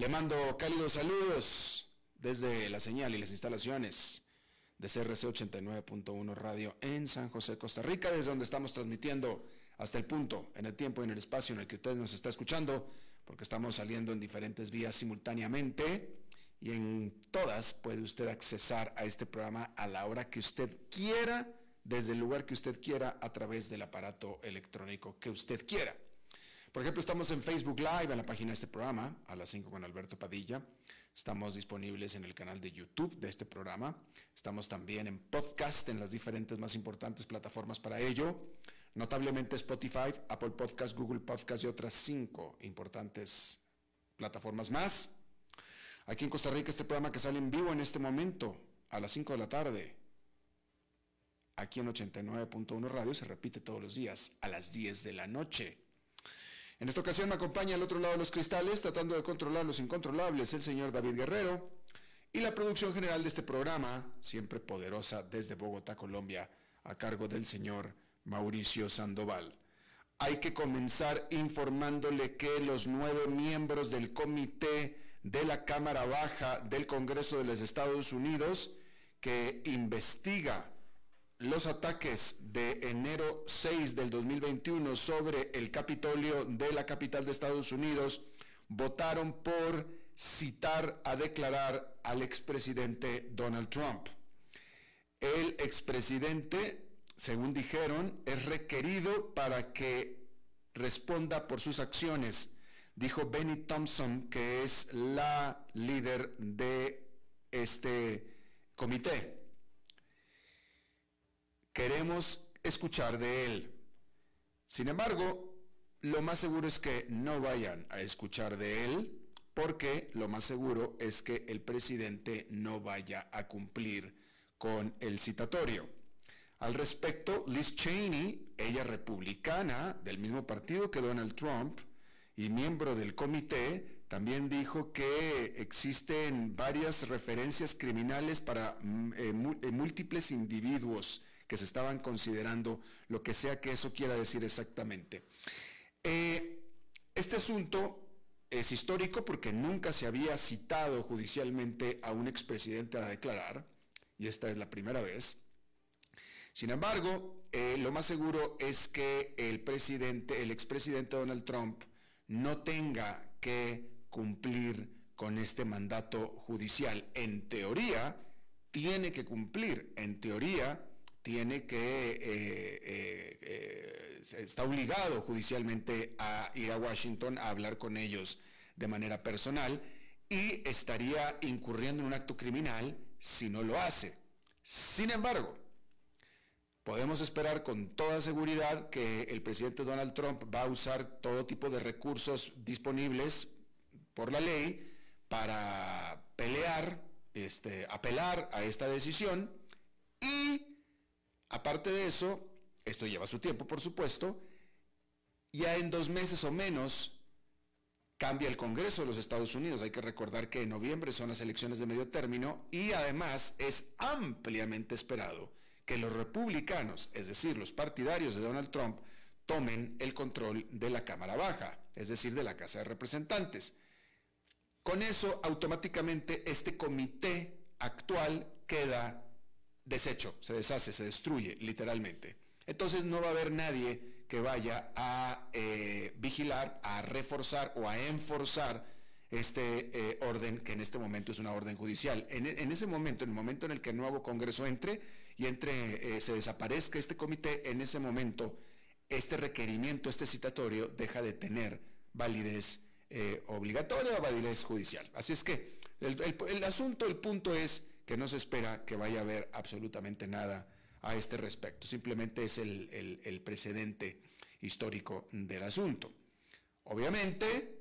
le mando cálidos saludos desde la señal y las instalaciones de CRC 89.1 Radio en San José, Costa Rica, desde donde estamos transmitiendo hasta el punto, en el tiempo y en el espacio en el que usted nos está escuchando, porque estamos saliendo en diferentes vías simultáneamente y en todas puede usted accesar a este programa a la hora que usted quiera, desde el lugar que usted quiera, a través del aparato electrónico que usted quiera. Por ejemplo, estamos en Facebook Live, en la página de este programa, a las 5 con Alberto Padilla. Estamos disponibles en el canal de YouTube de este programa. Estamos también en podcast, en las diferentes más importantes plataformas para ello. Notablemente Spotify, Apple Podcast, Google Podcast y otras cinco importantes plataformas más. Aquí en Costa Rica, este programa que sale en vivo en este momento, a las 5 de la tarde, aquí en 89.1 Radio, se repite todos los días a las 10 de la noche. En esta ocasión me acompaña al otro lado de los cristales, tratando de controlar los incontrolables, el señor David Guerrero, y la producción general de este programa, siempre poderosa desde Bogotá, Colombia, a cargo del señor Mauricio Sandoval. Hay que comenzar informándole que los nueve miembros del comité de la Cámara Baja del Congreso de los Estados Unidos que investiga los ataques de enero 6 del 2021 sobre el Capitolio de la capital de Estados Unidos votaron por citar a declarar al expresidente Donald Trump. El expresidente, según dijeron, es requerido para que responda por sus acciones, dijo Benny Thompson, que es la líder de este comité queremos escuchar de él. Sin embargo, lo más seguro es que no vayan a escuchar de él porque lo más seguro es que el presidente no vaya a cumplir con el citatorio. Al respecto, Liz Cheney, ella republicana del mismo partido que Donald Trump y miembro del comité, también dijo que existen varias referencias criminales para mm, eh, eh, múltiples individuos que se estaban considerando, lo que sea que eso quiera decir exactamente. Eh, este asunto es histórico porque nunca se había citado judicialmente a un expresidente a declarar, y esta es la primera vez. Sin embargo, eh, lo más seguro es que el presidente, el expresidente Donald Trump, no tenga que cumplir con este mandato judicial. En teoría, tiene que cumplir. En teoría, tiene que, eh, eh, eh, está obligado judicialmente a ir a Washington a hablar con ellos de manera personal y estaría incurriendo en un acto criminal si no lo hace. Sin embargo, podemos esperar con toda seguridad que el presidente Donald Trump va a usar todo tipo de recursos disponibles por la ley para pelear, este, apelar a esta decisión y Aparte de eso, esto lleva su tiempo, por supuesto, ya en dos meses o menos cambia el Congreso de los Estados Unidos. Hay que recordar que en noviembre son las elecciones de medio término y además es ampliamente esperado que los republicanos, es decir, los partidarios de Donald Trump, tomen el control de la Cámara Baja, es decir, de la Casa de Representantes. Con eso, automáticamente, este comité actual queda desecho, se deshace, se destruye literalmente. Entonces no va a haber nadie que vaya a eh, vigilar, a reforzar o a enforzar este eh, orden, que en este momento es una orden judicial. En, ese momento, en el momento en el que el nuevo Congreso entre y entre, eh, se desaparezca este comité, en ese momento, este requerimiento, este citatorio, deja de tener validez eh, obligatoria o validez judicial. Así es que el, asunto, el punto es que no se espera que vaya a haber absolutamente nada a este respecto. Simplemente es el precedente histórico del asunto. Obviamente,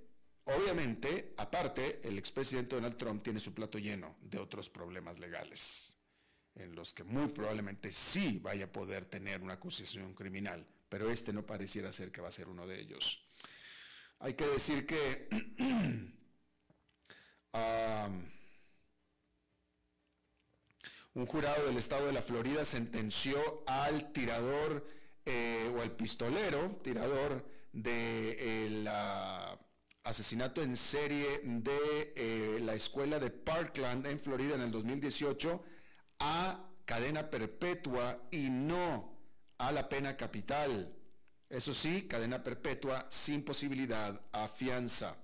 Obviamente, aparte, el expresidente Donald Trump tiene su plato lleno de otros problemas legales, en los que muy probablemente sí vaya a poder tener una acusación criminal, pero este no pareciera ser que va a ser uno de ellos. Hay que decir que un jurado del estado de la Florida sentenció al tirador eh, o al pistolero, tirador de eh, asesinato en serie de eh, la escuela de Parkland en Florida en el 2018 a cadena perpetua y no a la pena capital. Eso sí, cadena perpetua sin posibilidad a fianza.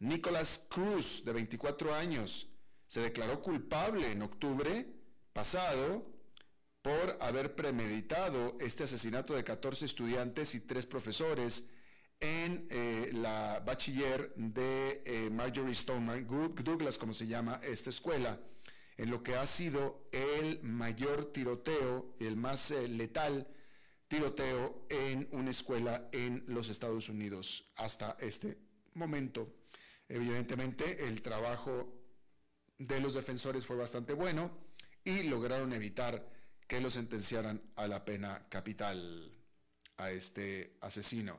Nicholas Cruz, de 24 años, se declaró culpable en octubre pasado por haber premeditado este asesinato de 14 estudiantes y tres profesores en eh, la bachiller de eh, Marjorie Stoneman Douglas, como se llama esta escuela, en lo que ha sido el mayor tiroteo, el más eh, letal tiroteo en una escuela en los Estados Unidos hasta este momento. Evidentemente el trabajo de los defensores fue bastante bueno y lograron evitar que lo sentenciaran a la pena capital a este asesino.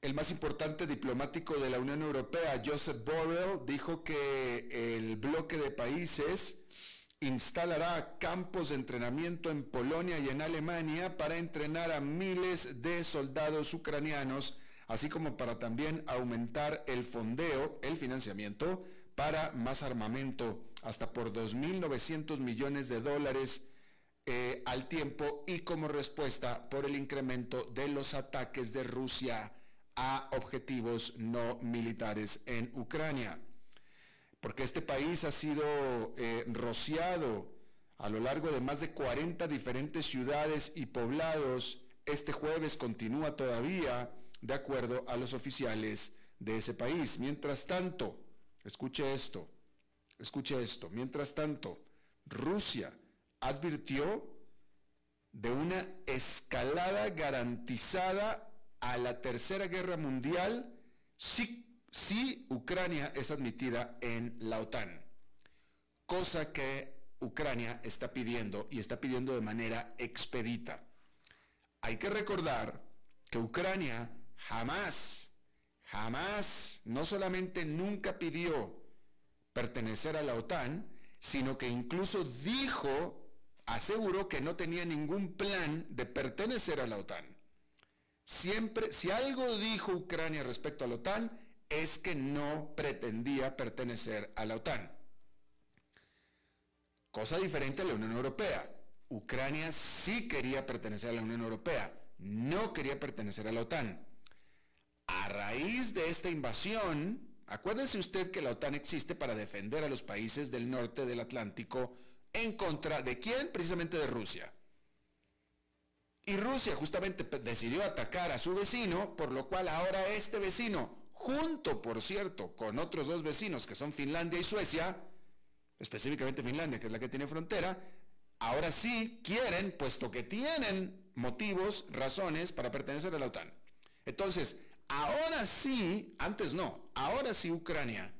El más importante diplomático de la Unión Europea, Joseph Borrell, dijo que el bloque de países instalará campos de entrenamiento en Polonia y en Alemania para entrenar a miles de soldados ucranianos, así como para también aumentar el fondeo, el financiamiento, para más armamento, hasta por 2.900 millones de dólares eh, al tiempo y como respuesta por el incremento de los ataques de Rusia a objetivos no militares en Ucrania. Porque este país ha sido eh, rociado a lo largo de más de 40 diferentes ciudades y poblados. Este jueves continúa todavía de acuerdo a los oficiales de ese país. Mientras tanto, escuche esto, escuche esto, mientras tanto, Rusia advirtió de una escalada garantizada a la Tercera Guerra Mundial si, Ucrania es admitida en la OTAN, cosa que Ucrania está pidiendo y está pidiendo de manera expedita. Hay que recordar que Ucrania jamás, jamás, no solamente nunca pidió pertenecer a la OTAN, sino que incluso dijo, aseguró que no tenía ningún plan de pertenecer a la OTAN. Siempre, si algo dijo Ucrania respecto a la OTAN, es que no pretendía pertenecer a la OTAN. Cosa diferente a la Unión Europea. Ucrania sí quería pertenecer a la Unión Europea, no quería pertenecer a la OTAN. A raíz de esta invasión, acuérdese usted que la OTAN existe para defender a los países del norte del Atlántico en contra de quién? Precisamente de Rusia. Y Rusia justamente decidió atacar a su vecino, por lo cual ahora este vecino, junto por cierto con otros dos vecinos que son Finlandia y Suecia, específicamente Finlandia, que es la que tiene frontera, ahora sí quieren, puesto que tienen motivos, razones para pertenecer a la OTAN. Entonces, ahora sí, antes no, ahora sí Ucrania,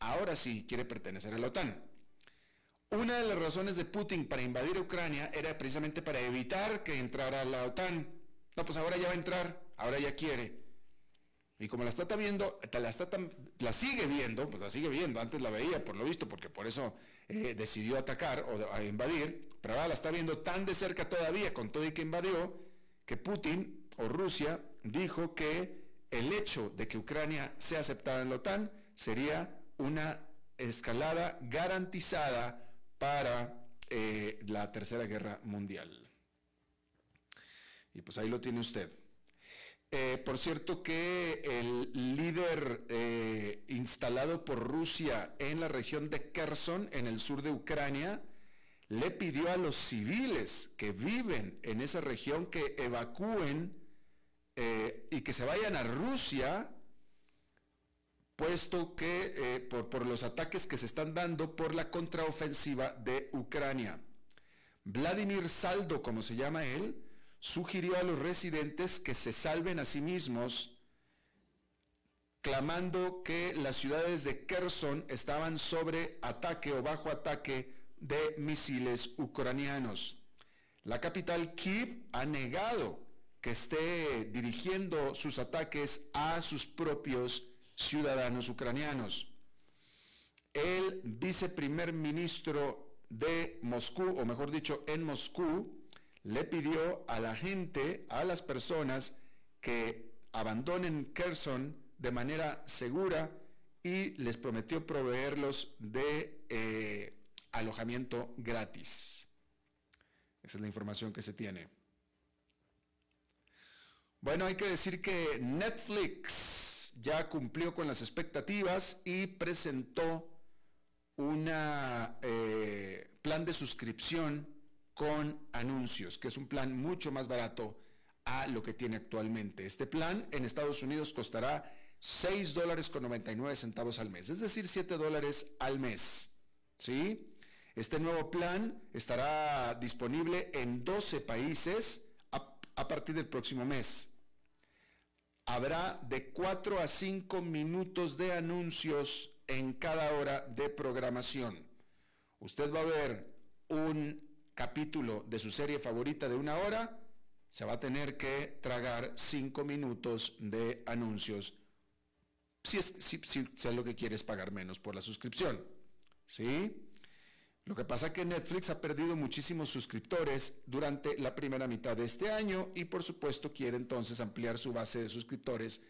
ahora sí quiere pertenecer a la OTAN. Una de las razones de Putin para invadir Ucrania era precisamente para evitar que entrara la OTAN. No, pues ahora ya va a entrar, ahora ya quiere. Y como la está viendo, la, sigue viendo, pues la sigue viendo, antes la veía por lo visto, porque por eso eh, decidió atacar o invadir, pero ahora la está viendo tan de cerca todavía con todo y que invadió, que Putin o Rusia dijo que el hecho de que Ucrania sea aceptada en la OTAN sería una escalada garantizada para eh, la Tercera Guerra Mundial. Y pues ahí lo tiene usted. Eh, por cierto que el líder eh, instalado por Rusia en la región de Kherson, en el sur de Ucrania, le pidió a los civiles que viven en esa región que evacúen eh, y que se vayan a Rusia, puesto que por, por los ataques que se están dando por la contraofensiva de Ucrania. Vladimir Saldo, como se llama él, sugirió a los residentes que se salven a sí mismos, clamando que las ciudades de Kherson estaban sobre ataque o bajo ataque de misiles ucranianos. La capital Kiev ha negado que esté dirigiendo sus ataques a sus propios ciudadanos ucranianos. El viceprimer ministro de Moscú, o mejor dicho, en Moscú, le pidió a la gente, a las personas, que abandonen Kherson de manera segura y les prometió proveerlos de eh, alojamiento gratis. Esa es la información que se tiene. Bueno, hay que decir que Netflix ya cumplió con las expectativas y presentó un eh, plan de suscripción con anuncios, que es un plan mucho más barato a lo que tiene actualmente. Este plan en Estados Unidos costará 6 dólares con 99 centavos al mes, es decir, 7 dólares al mes. ¿Sí? Este nuevo plan estará disponible en 12 países a, a partir del próximo mes. Habrá de 4 a 5 minutos de anuncios en cada hora de programación. Usted va a ver un capítulo de su serie favorita de una hora, se va a tener que tragar cinco minutos de anuncios. Si es, si, lo que quieres pagar menos por la suscripción. ¿Sí? Lo que pasa es que Netflix ha perdido muchísimos suscriptores durante la primera mitad de este año y por supuesto quiere entonces ampliar su base de suscriptores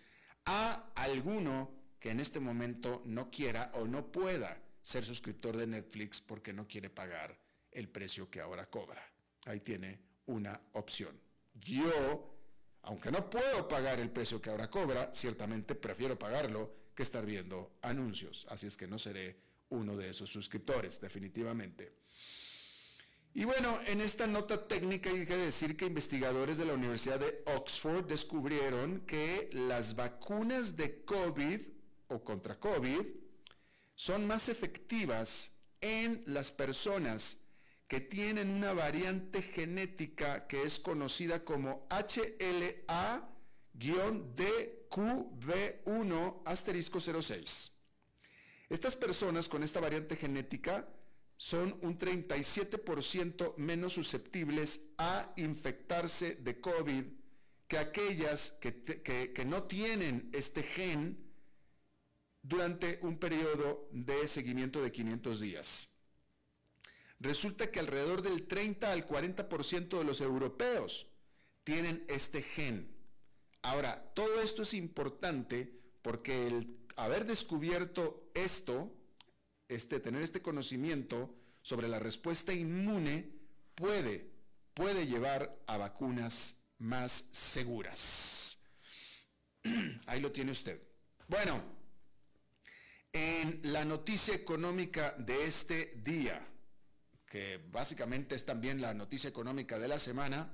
a alguno que en este momento no quiera o no pueda ser suscriptor de Netflix porque no quiere pagar el precio que ahora cobra. Ahí tiene una opción. Yo, aunque no puedo pagar el precio que ahora cobra, ciertamente prefiero pagarlo que estar viendo anuncios. Así es que no seré uno de esos suscriptores, definitivamente. Y bueno, en esta nota técnica hay que decir que investigadores de la Universidad de Oxford descubrieron que las vacunas de COVID o contra COVID son más efectivas en las personas que tienen una variante genética que es conocida como HLA-DQB1 asterisco 06. Estas personas con esta variante genética son un 37% menos susceptibles a infectarse de COVID que aquellas que, no tienen este gen durante un periodo de seguimiento de 500 días resulta que alrededor del 30 al 40% de los europeos tienen este gen. Ahora, todo esto es importante porque el haber descubierto esto, este, tener este conocimiento sobre la respuesta inmune, puede, puede llevar a vacunas más seguras. Ahí lo tiene usted. Bueno, en la noticia económica de este día, que básicamente es también la noticia económica de la semana,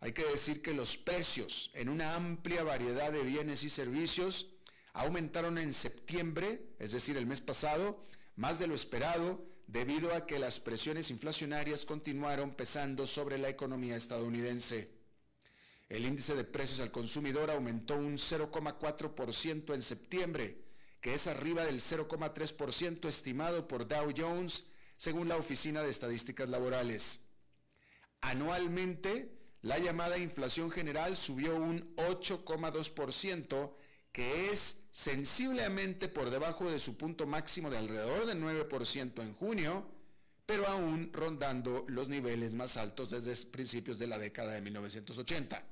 hay que decir que los precios en una amplia variedad de bienes y servicios aumentaron en septiembre, es decir, el mes pasado, más de lo esperado, debido a que las presiones inflacionarias continuaron pesando sobre la economía estadounidense. El índice de precios al consumidor aumentó un 0,4% en septiembre, que es arriba del 0,3% estimado por Dow Jones según la Oficina de Estadísticas Laborales. Anualmente, la llamada inflación general subió un 8,2%, que es sensiblemente por debajo de su punto máximo de alrededor del 9% en junio, pero aún rondando los niveles más altos desde principios de la década de 1980.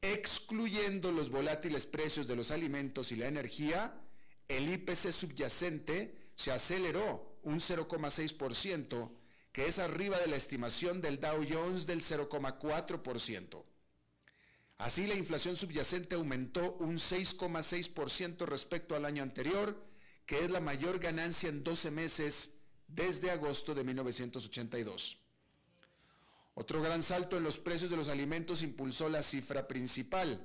Excluyendo los volátiles precios de los alimentos y la energía, el IPC subyacente se aceleró un 0,6%, que es arriba de la estimación del Dow Jones del 0,4%. Así, la inflación subyacente aumentó un 6,6% respecto al año anterior, que es la mayor ganancia en 12 meses desde agosto de 1982. Otro gran salto en los precios de los alimentos impulsó la cifra principal.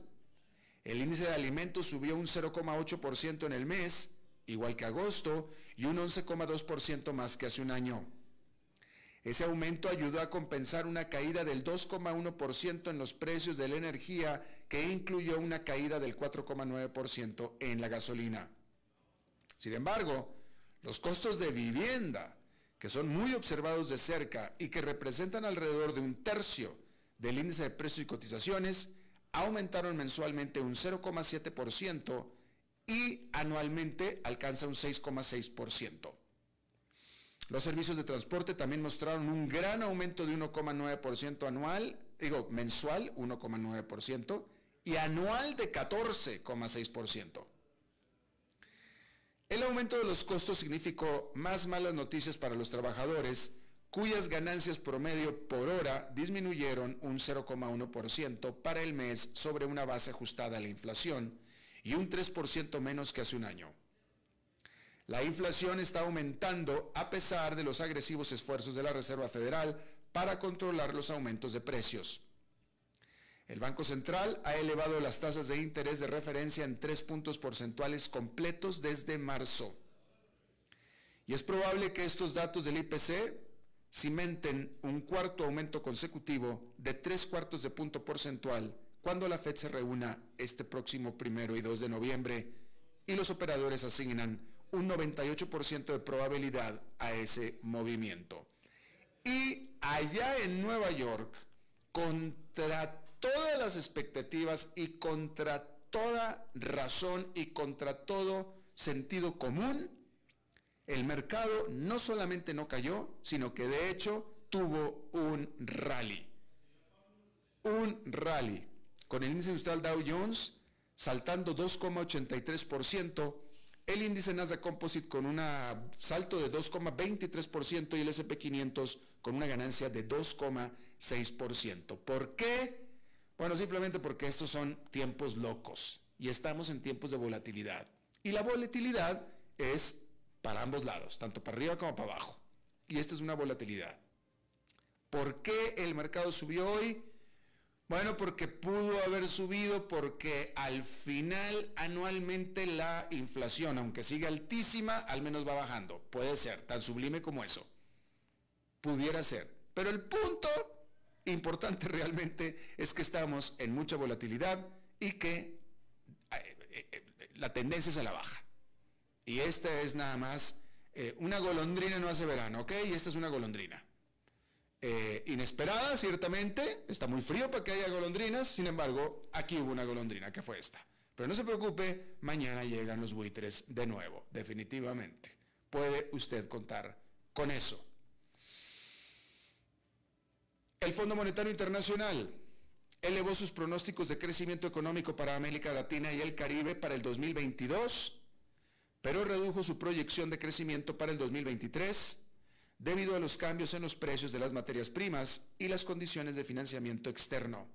El índice de alimentos subió un 0,8% en el mes, igual que agosto, y un 11,2% más que hace un año. Ese aumento ayudó a compensar una caída del 2,1% en los precios de la energía, que incluyó una caída del 4,9% en la gasolina. Sin embargo, los costos de vivienda, que son muy observados de cerca y que representan alrededor de un tercio del índice de precios y cotizaciones, aumentaron mensualmente un 0,7% y anualmente alcanza un 6,6%. Los servicios de transporte también mostraron un gran aumento de 1,9% anual, digo, mensual 1,9% y anual de 14,6%. El aumento de los costos significó más malas noticias para los trabajadores, cuyas ganancias promedio por hora disminuyeron un 0,1% para el mes sobre una base ajustada a la inflación y un 3% menos que hace un año. La inflación está aumentando a pesar de los agresivos esfuerzos de la Reserva Federal para controlar los aumentos de precios. El Banco Central ha elevado las tasas de interés de referencia en tres puntos porcentuales completos desde marzo. Y es probable que estos datos del IPC cimenten un cuarto aumento consecutivo de tres cuartos de punto porcentual cuando la Fed se reúna este próximo primero y 2 de noviembre y los operadores asignan un 98% de probabilidad a ese movimiento. Y allá en Nueva York, contra todas las expectativas y contra toda razón y contra todo sentido común, el mercado no solamente no cayó, sino que de hecho tuvo un rally. Un rally, con el índice industrial Dow Jones saltando 2,83%, el índice Nasdaq Composite con un salto de 2,23% y el SP500 con una ganancia de 2,6%. ¿Por qué? Bueno, simplemente porque estos son tiempos locos y estamos en tiempos de volatilidad. Y la volatilidad es para ambos lados, tanto para arriba como para abajo. Y esta es una volatilidad. ¿Por qué el mercado subió hoy? Bueno, porque pudo haber subido porque al final anualmente la inflación, aunque siga altísima, al menos va bajando. Puede ser, tan sublime como eso. Pudiera ser. Pero el punto importante realmente es que estamos en mucha volatilidad y que eh, eh, la tendencia es a la baja. Y esta es nada más, eh, una golondrina no hace verano, ¿ok? Y esta es una golondrina. Eh, inesperada, ciertamente, está muy frío para que haya golondrinas, sin embargo, aquí hubo una golondrina que fue esta. Pero no se preocupe, mañana llegan los buitres de nuevo, definitivamente. Puede usted contar con eso. El Fondo Monetario Internacional elevó sus pronósticos de crecimiento económico para América Latina y el Caribe para el 2022, pero redujo su proyección de crecimiento para el 2023 debido a los cambios en los precios de las materias primas y las condiciones de financiamiento externo.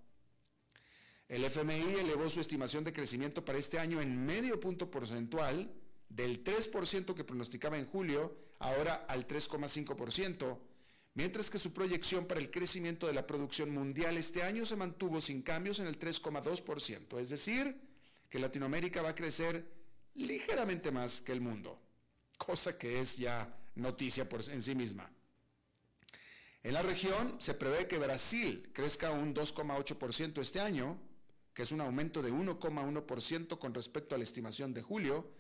El FMI elevó su estimación de crecimiento para este año en medio punto porcentual, del 3% que pronosticaba en julio, ahora al 3,5%, mientras que su proyección para el crecimiento de la producción mundial este año se mantuvo sin cambios en el 3,2%, es decir, que Latinoamérica va a crecer ligeramente más que el mundo, cosa que es ya noticia por en sí misma. En la región se prevé que Brasil crezca un 2,8% este año, que es un aumento de 1,1% con respecto a la estimación de julio,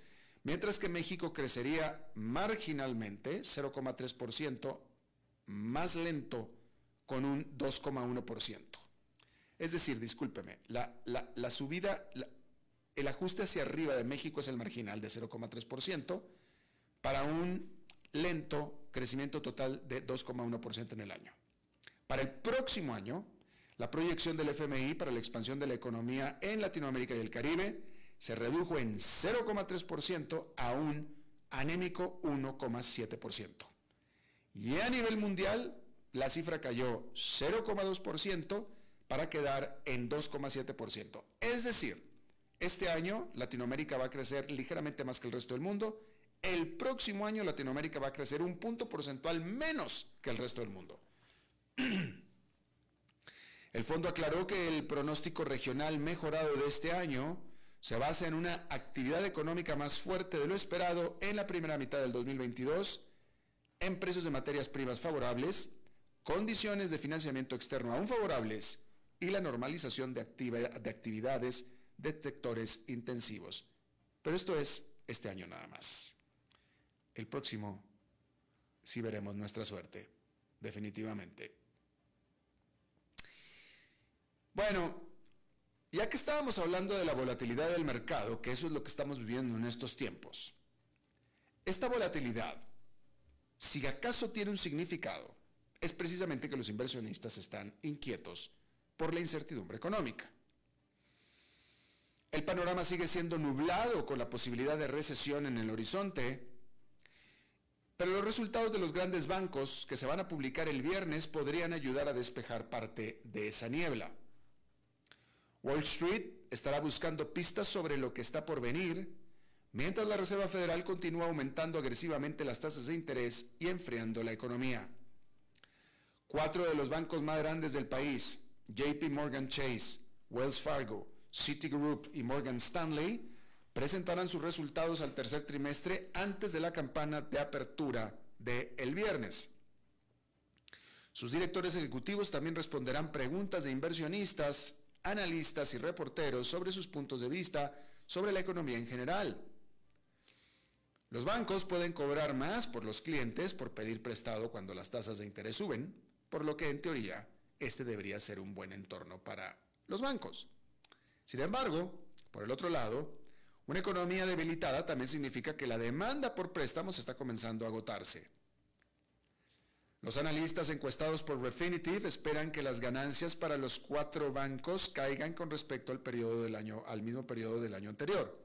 mientras que México crecería marginalmente 0,3%, más lento con un 2,1%. Es decir, discúlpeme, la, la subida, el ajuste hacia arriba de México es el marginal de 0,3% para un lento crecimiento total de 2,1% en el año. Para el próximo año, la proyección del FMI para la expansión de la economía en Latinoamérica y el Caribe se redujo en 0,3% a un anémico 1,7%. Y a nivel mundial, la cifra cayó 0,2%, para quedar en 2,7%. Es decir, este año Latinoamérica va a crecer ligeramente más que el resto del mundo. El próximo año Latinoamérica va a crecer un punto porcentual menos que el resto del mundo. El fondo aclaró que el pronóstico regional mejorado de este año se basa en una actividad económica más fuerte de lo esperado en la primera mitad del 2022, en precios de materias primas favorables, condiciones de financiamiento externo aún favorables y la normalización de, actividades de sectores intensivos. Pero esto es este año nada más. El próximo sí veremos nuestra suerte, definitivamente. Bueno, ya que estábamos hablando de la volatilidad del mercado, que eso es lo que estamos viviendo en estos tiempos, esta volatilidad, si acaso tiene un significado, es precisamente que los inversionistas están inquietos por la incertidumbre económica. El panorama sigue siendo nublado con la posibilidad de recesión en el horizonte, pero los resultados de los grandes bancos que se van a publicar el viernes podrían ayudar a despejar parte de esa niebla. Wall Street estará buscando pistas sobre lo que está por venir, mientras la Reserva Federal continúa aumentando agresivamente las tasas de interés y enfriando la economía. Cuatro de los bancos más grandes del país, JP Morgan Chase, Wells Fargo, Citigroup y Morgan Stanley, presentarán sus resultados al tercer trimestre antes de la campana de apertura del el viernes. Sus directores ejecutivos también responderán preguntas de inversionistas analistas y reporteros sobre sus puntos de vista sobre la economía en general. Los bancos pueden cobrar más por los clientes por pedir prestado cuando las tasas de interés suben, por lo que en teoría este debería ser un buen entorno para los bancos. Sin embargo, por el otro lado, una economía debilitada también significa que la demanda por préstamos está comenzando a agotarse. Los analistas encuestados por Refinitiv esperan que las ganancias para los cuatro bancos caigan con respecto al, periodo del año, al mismo periodo del año anterior.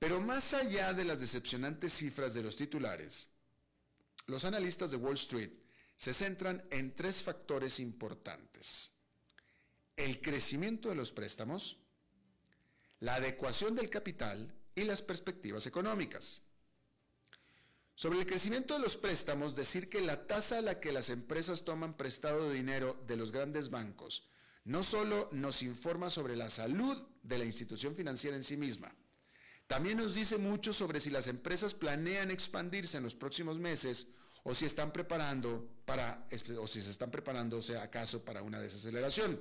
Pero más allá de las decepcionantes cifras de los titulares, los analistas de Wall Street se centran en tres factores importantes. El crecimiento de los préstamos, la adecuación del capital y las perspectivas económicas. Sobre el crecimiento de los préstamos, decir que la tasa a la que las empresas toman prestado dinero de los grandes bancos no solo nos informa sobre la salud de la institución financiera en sí misma, también nos dice mucho sobre si las empresas planean expandirse en los próximos meses o si están preparando para o si se están preparando, sea acaso para una desaceleración.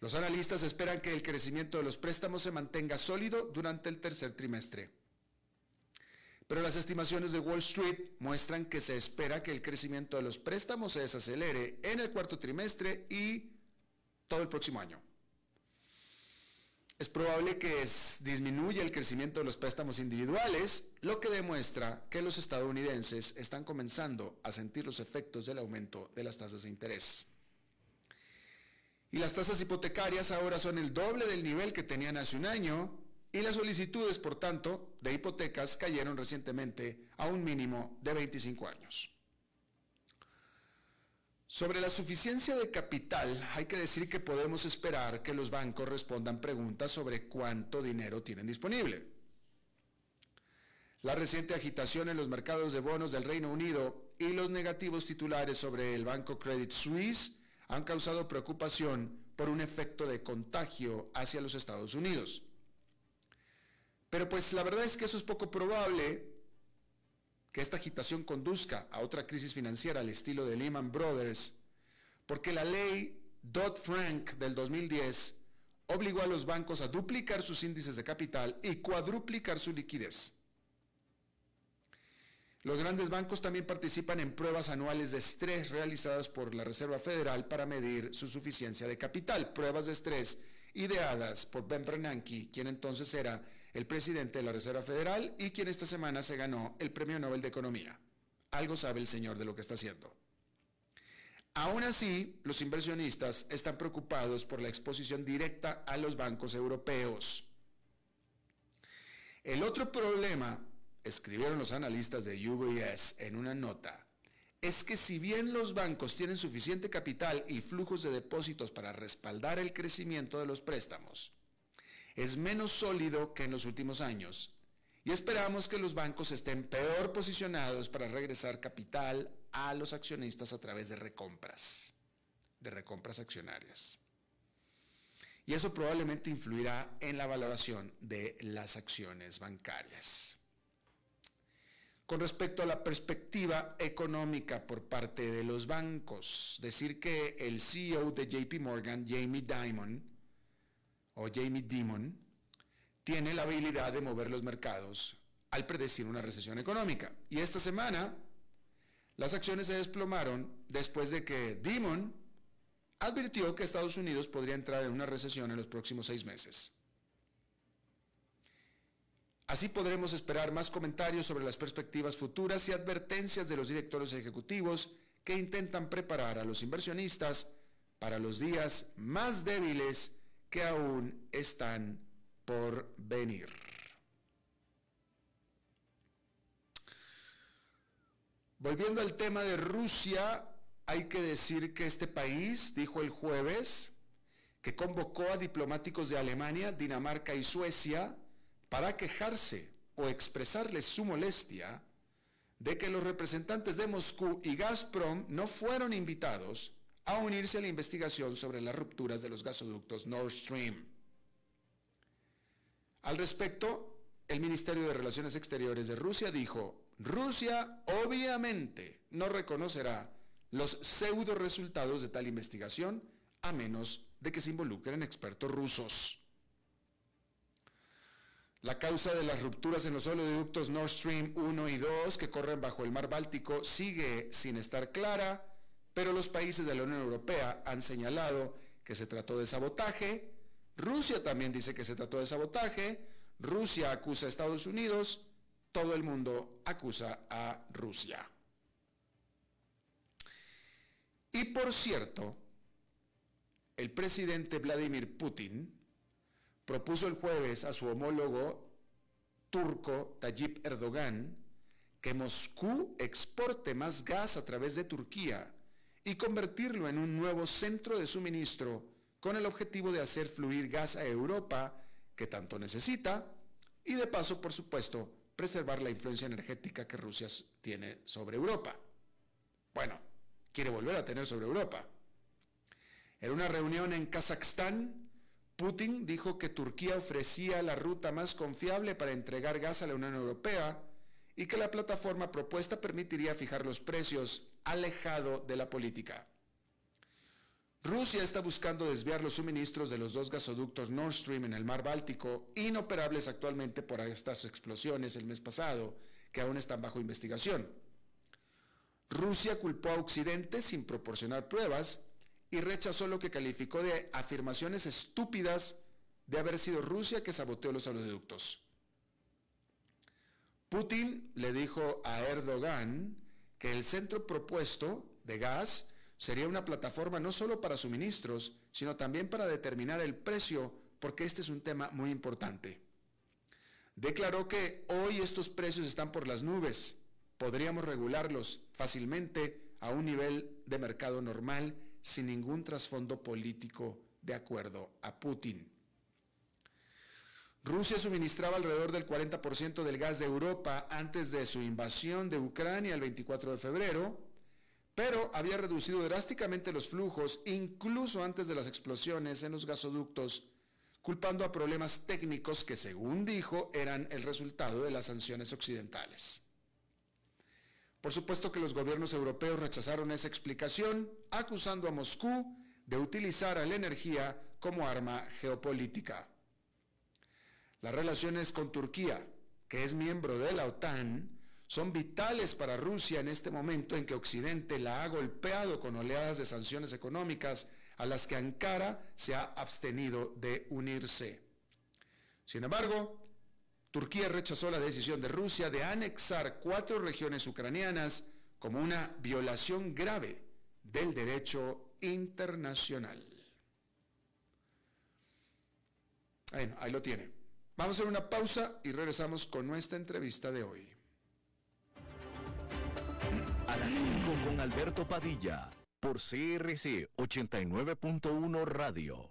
Los analistas esperan que el crecimiento de los préstamos se mantenga sólido durante el tercer trimestre pero las estimaciones de Wall Street muestran que se espera que el crecimiento de los préstamos se desacelere en el cuarto trimestre y todo el próximo año. Es probable que disminuya el crecimiento de los préstamos individuales, lo que demuestra que los estadounidenses están comenzando a sentir los efectos del aumento de las tasas de interés. Y las tasas hipotecarias ahora son el doble del nivel que tenían hace un año y las solicitudes, por tanto, de hipotecas cayeron recientemente a un mínimo de 25 años. Sobre la suficiencia de capital, hay que decir que podemos esperar que los bancos respondan preguntas sobre cuánto dinero tienen disponible. La reciente agitación en los mercados de bonos del Reino Unido y los negativos titulares sobre el banco Credit Suisse han causado preocupación por un efecto de contagio hacia los Estados Unidos. Pero pues la verdad es que eso es poco probable que esta agitación conduzca a otra crisis financiera al estilo de Lehman Brothers, porque la ley Dodd-Frank del 2010 obligó a los bancos a duplicar sus índices de capital y cuadruplicar su liquidez. Los grandes bancos también participan en pruebas anuales de estrés realizadas por la Reserva Federal para medir su suficiencia de capital, pruebas de estrés ideadas por Ben Bernanke, quien entonces era el presidente de la Reserva Federal y quien esta semana se ganó el Premio Nobel de Economía. Algo sabe el señor de lo que está haciendo. Aún así, los inversionistas están preocupados por la exposición directa a los bancos europeos. El otro problema, escribieron los analistas de UBS en una nota, es que si bien los bancos tienen suficiente capital y flujos de depósitos para respaldar el crecimiento de los préstamos, es menos sólido que en los últimos años y esperamos que los bancos estén peor posicionados para regresar capital a los accionistas a través de recompras, de recompras accionarias. Y eso probablemente influirá en la valoración de las acciones bancarias. Con respecto a la perspectiva económica por parte de los bancos, decir que el CEO de JP Morgan, Jamie Dimon, o Jamie Dimon, tiene la habilidad de mover los mercados al predecir una recesión económica. Y esta semana las acciones se desplomaron después de que Dimon advirtió que Estados Unidos podría entrar en una recesión en los próximos seis meses. Así podremos esperar más comentarios sobre las perspectivas futuras y advertencias de los directores ejecutivos que intentan preparar a los inversionistas para los días más débiles que aún están por venir. Volviendo al tema de Rusia, hay que decir que este país dijo el jueves que convocó a diplomáticos de Alemania, Dinamarca y Suecia para quejarse o expresarles su molestia de que los representantes de Moscú y Gazprom no fueron invitados a unirse a la investigación sobre las rupturas de los gasoductos Nord Stream. Al respecto, el Ministerio de Relaciones Exteriores de Rusia dijo, Rusia obviamente no reconocerá los pseudo resultados de tal investigación a menos de que se involucren expertos rusos. La causa de las rupturas en los oleoductos Nord Stream 1 y 2 que corren bajo el mar Báltico sigue sin estar clara, pero los países de la Unión Europea han señalado que se trató de sabotaje. Rusia también dice que se trató de sabotaje. Rusia acusa a Estados Unidos. Todo el mundo acusa a Rusia. Y por cierto, el presidente Vladimir Putin propuso el jueves a su homólogo turco Tayyip Erdogan que Moscú exporte más gas a través de Turquía y convertirlo en un nuevo centro de suministro con el objetivo de hacer fluir gas a Europa que tanto necesita y de paso, por supuesto, preservar la influencia energética que Rusia tiene sobre Europa. Bueno, quiere volver a tener sobre Europa. En una reunión en Kazajstán, Putin dijo que Turquía ofrecía la ruta más confiable para entregar gas a la Unión Europea y que la plataforma propuesta permitiría fijar los precios alejado de la política. Rusia está buscando desviar los suministros de los dos gasoductos Nord Stream en el mar Báltico, inoperables actualmente por estas explosiones el mes pasado, que aún están bajo investigación. Rusia culpó a Occidente sin proporcionar pruebas y rechazó lo que calificó de afirmaciones estúpidas de haber sido Rusia que saboteó los oleoductos. Putin le dijo a Erdogan que el centro propuesto de gas sería una plataforma no solo para suministros, sino también para determinar el precio, porque este es un tema muy importante. Declaró que hoy estos precios están por las nubes, podríamos regularlos fácilmente a un nivel de mercado normal sin ningún trasfondo político de acuerdo a Putin. Rusia suministraba alrededor del 40% del gas de Europa antes de su invasión de Ucrania el 24 de febrero, pero había reducido drásticamente los flujos incluso antes de las explosiones en los gasoductos, culpando a problemas técnicos que, según dijo, eran el resultado de las sanciones occidentales. Por supuesto que los gobiernos europeos rechazaron esa explicación, acusando a Moscú de utilizar la energía como arma geopolítica. Las relaciones con Turquía, que es miembro de la OTAN, son vitales para Rusia en este momento en que Occidente la ha golpeado con oleadas de sanciones económicas a las que Ankara se ha abstenido de unirse. Sin embargo, Turquía rechazó la decisión de Rusia de anexar cuatro regiones ucranianas como una violación grave del derecho internacional. Bueno, ahí lo tiene. Vamos a hacer una pausa y regresamos con nuestra entrevista de hoy. A las 5 con Alberto Padilla, por CRC 89.1 Radio.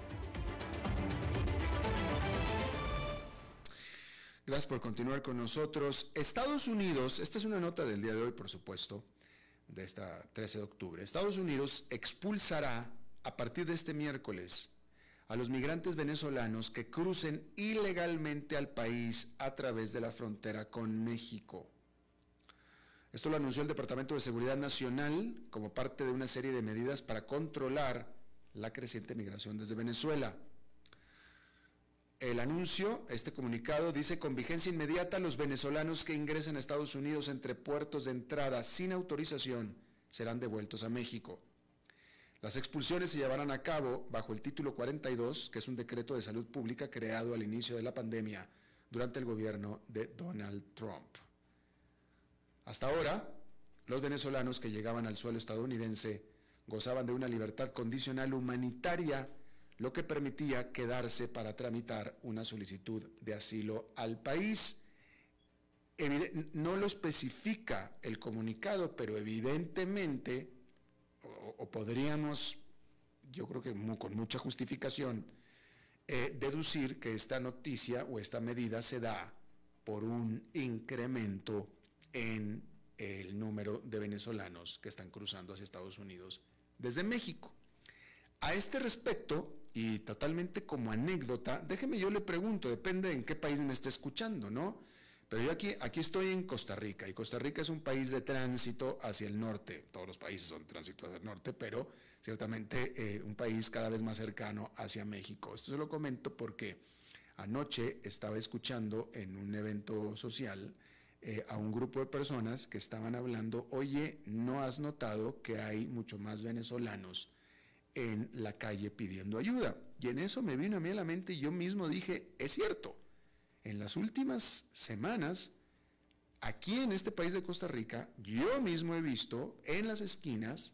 Gracias por continuar con nosotros. Estados Unidos, esta es una nota del día de hoy, por supuesto, de esta 13 de octubre. Estados Unidos expulsará a partir de este miércoles a los migrantes venezolanos que crucen ilegalmente al país a través de la frontera con México. Esto lo anunció el Departamento de Seguridad Nacional como parte de una serie de medidas para controlar la creciente migración desde Venezuela. El anuncio, este comunicado, dice con vigencia inmediata los venezolanos que ingresen a Estados Unidos entre puertos de entrada sin autorización serán devueltos a México. Las expulsiones se llevarán a cabo bajo el título 42, que es un decreto de salud pública creado al inicio de la pandemia durante el gobierno de Donald Trump. Hasta ahora, los venezolanos que llegaban al suelo estadounidense gozaban de una libertad condicional humanitaria lo que permitía quedarse para tramitar una solicitud de asilo al país. no lo especifica el comunicado, pero evidentemente, o, podríamos, yo creo que con mucha justificación, eh, deducir que esta noticia o esta medida se da por un incremento en el número de venezolanos que están cruzando hacia Estados Unidos desde México. A este respecto, y totalmente como anécdota, déjeme yo le pregunto, depende en qué país me esté escuchando, ¿no? Pero yo aquí, aquí estoy en Costa Rica y Costa Rica es un país de tránsito hacia el norte. Todos los países son tránsito hacia el norte, pero ciertamente eh, un país cada vez más cercano hacia México. Esto se lo comento porque anoche estaba escuchando en un evento social eh, a un grupo de personas que estaban hablando, oye, ¿no has notado que hay mucho más venezolanos? En la calle pidiendo ayuda. Y en eso me vino a mí a la mente y yo mismo dije, es cierto, en las últimas semanas, aquí en este país de Costa Rica, yo mismo he visto en las esquinas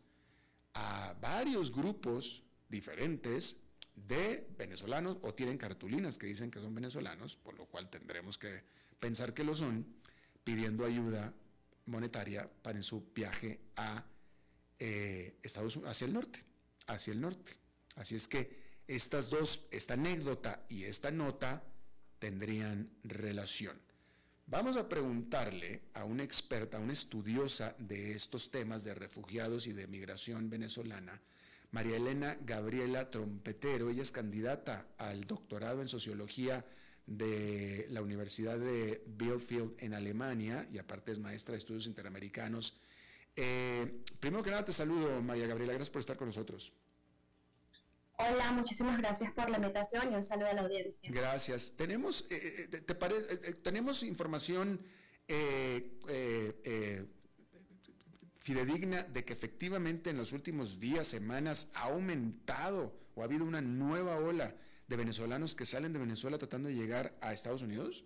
a varios grupos diferentes de venezolanos o tienen cartulinas que dicen que son venezolanos, por lo cual tendremos que pensar que lo son, pidiendo ayuda monetaria para en su viaje a eh, Estados Unidos, hacia el norte hacia el norte. Así es que estas dos, esta anécdota y esta nota tendrían relación. Vamos a preguntarle a una experta, a una estudiosa de estos temas de refugiados y de migración venezolana, María Elena Gabriela Trompetero. Ella es candidata al doctorado en sociología de la Universidad de Bielefeld en Alemania y aparte es maestra de estudios interamericanos eh, primero que nada te saludo, María Gabriela, gracias por estar con nosotros. Hola, muchísimas gracias por la invitación y un saludo a la audiencia. Gracias. Tenemos, eh, eh, te, tenemos información fidedigna de que efectivamente en los últimos días, semanas, ha aumentado o ha habido una nueva ola de venezolanos que salen de Venezuela tratando de llegar a Estados Unidos.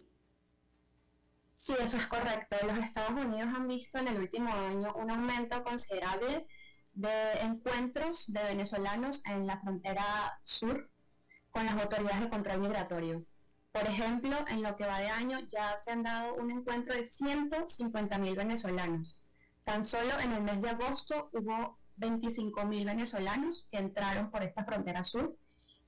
Sí, eso es correcto. Los Estados Unidos han visto en el último año un aumento considerable de encuentros de venezolanos en la frontera sur con las autoridades de control migratorio. Por ejemplo, en lo que va de año ya se han dado un encuentro de 150 mil venezolanos. Tan solo en el mes de agosto hubo 25 mil venezolanos que entraron por esta frontera sur